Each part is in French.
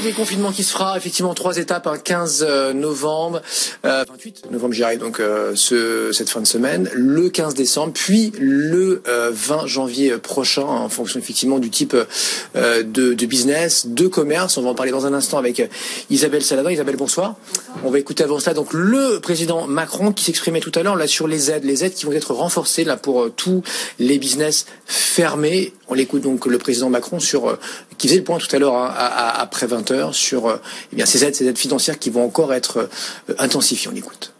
Le déconfinement qui se fera, effectivement, trois étapes, un 15 euh, novembre, euh, 28 novembre, j'y arrive, donc euh, ce, cette fin de semaine, le 15 décembre, puis le euh, 20 janvier prochain, en fonction effectivement du type euh, de, de business, de commerce. On va en parler dans un instant avec Isabelle Saladin. Isabelle, bonsoir. On va écouter avant cela donc le président Macron qui s'exprimait tout à l'heure là sur les aides, les aides qui vont être renforcées là pour euh, tous les business fermés. On l'écoute donc le président Macron sur euh, qui faisait le point tout à l'heure hein, après 20 heures sur euh, eh ces aides, ces aides financières qui vont encore être euh, intensifiées. On l'écoute.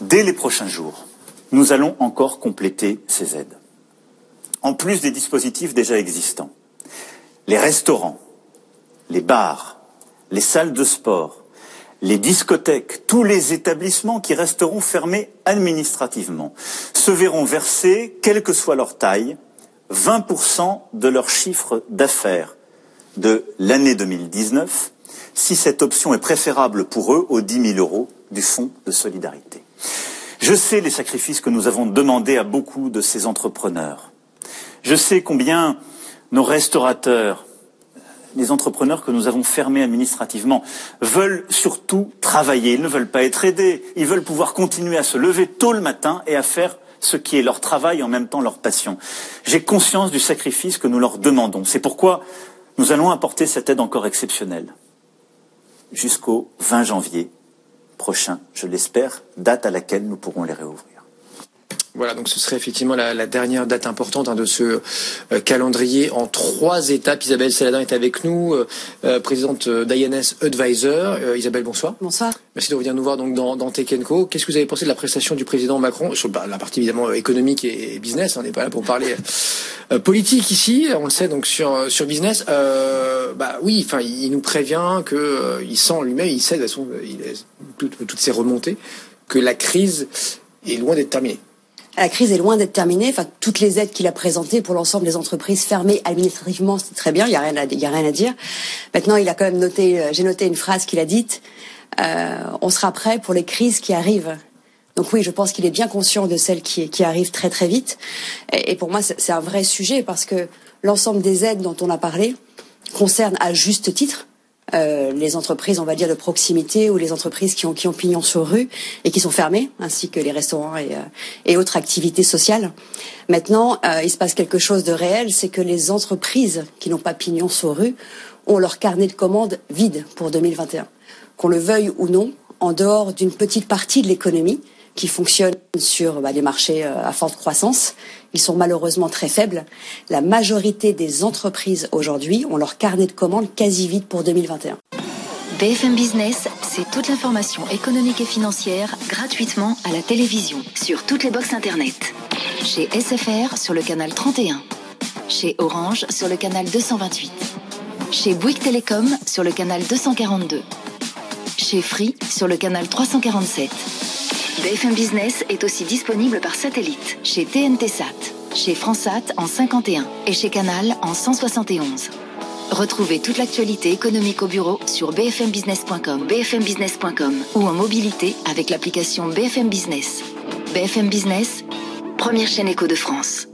Dès les prochains jours, nous allons encore compléter ces aides. En plus des dispositifs déjà existants, les restaurants, les bars, les salles de sport, les discothèques, tous les établissements qui resteront fermés administrativement se verront verser, quelle que soit leur taille, 20% de leur chiffre d'affaires de l'année 2019, si cette option est préférable pour eux aux 10 000 euros du Fonds de solidarité. Je sais les sacrifices que nous avons demandés à beaucoup de ces entrepreneurs. Je sais combien nos restaurateurs, les entrepreneurs que nous avons fermés administrativement, veulent surtout travailler. Ils ne veulent pas être aidés. Ils veulent pouvoir continuer à se lever tôt le matin et à faire ce qui est leur travail et en même temps leur passion. J'ai conscience du sacrifice que nous leur demandons. C'est pourquoi nous allons apporter cette aide encore exceptionnelle jusqu'au 20 janvier prochain, je l'espère, date à laquelle nous pourrons les réouvrir. Voilà, donc ce serait effectivement la, la dernière date importante hein, de ce euh, calendrier en trois étapes. Isabelle Saladin est avec nous, euh, euh, présidente d'INS Advisor. Euh, Isabelle, bonsoir. Bonsoir. Merci de revenir nous voir donc dans, dans Tech Co. Qu'est-ce que vous avez pensé de la prestation du président Macron sur bah, la partie évidemment économique et, et business On n'est pas là pour parler politique ici, on le sait donc sur sur business. Bah oui, enfin il nous prévient que il sent lui-même, il sait de toute façon, il toutes, toutes ces remontées que la crise est loin d'être terminée. La crise est loin d'être terminée. Enfin, toutes les aides qu'il a présentées pour l'ensemble des entreprises fermées administrativement, c'est très bien. Il y a rien à, a rien à dire. Maintenant, il a quand même noté, euh, j'ai noté une phrase qu'il a dite. euh, on sera prêt pour les crises qui arrivent. Donc oui, je pense qu'il est bien conscient de celles qui, qui arrivent très très vite. Et, et pour moi, c'est un vrai sujet parce que l'ensemble des aides dont on a parlé concernent à juste titre euh, les entreprises, on va dire, de proximité ou les entreprises qui ont, qui ont pignon sur rue et qui sont fermées, ainsi que les restaurants et, euh, et autres activités sociales. Maintenant, euh, il se passe quelque chose de réel, c'est que les entreprises qui n'ont pas pignon sur rue ont leur carnet de commandes vide pour 2021. Qu'on le veuille ou non, en dehors d'une petite partie de l'économie qui fonctionne sur bah, des marchés euh, à forte croissance, ils sont malheureusement très faibles. La majorité des entreprises aujourd'hui ont leur carnet de commandes quasi vide pour 2021. BFM Business, c'est toute l'information économique et financière gratuitement à la télévision, sur toutes les boxes Internet. Chez SFR sur le canal 31. Chez Orange sur le canal 228. Chez Bouygues Télécom sur le canal 242. Chez Free sur le canal 347. BFM Business est aussi disponible par satellite chez TNT Sat, chez Fransat en 51 et chez Canal en 171. Retrouvez toute l'actualité économique au bureau sur bfmbusiness.com, bfmbusiness.com ou en mobilité avec l'application BFM Business. BFM Business, première chaîne éco de France.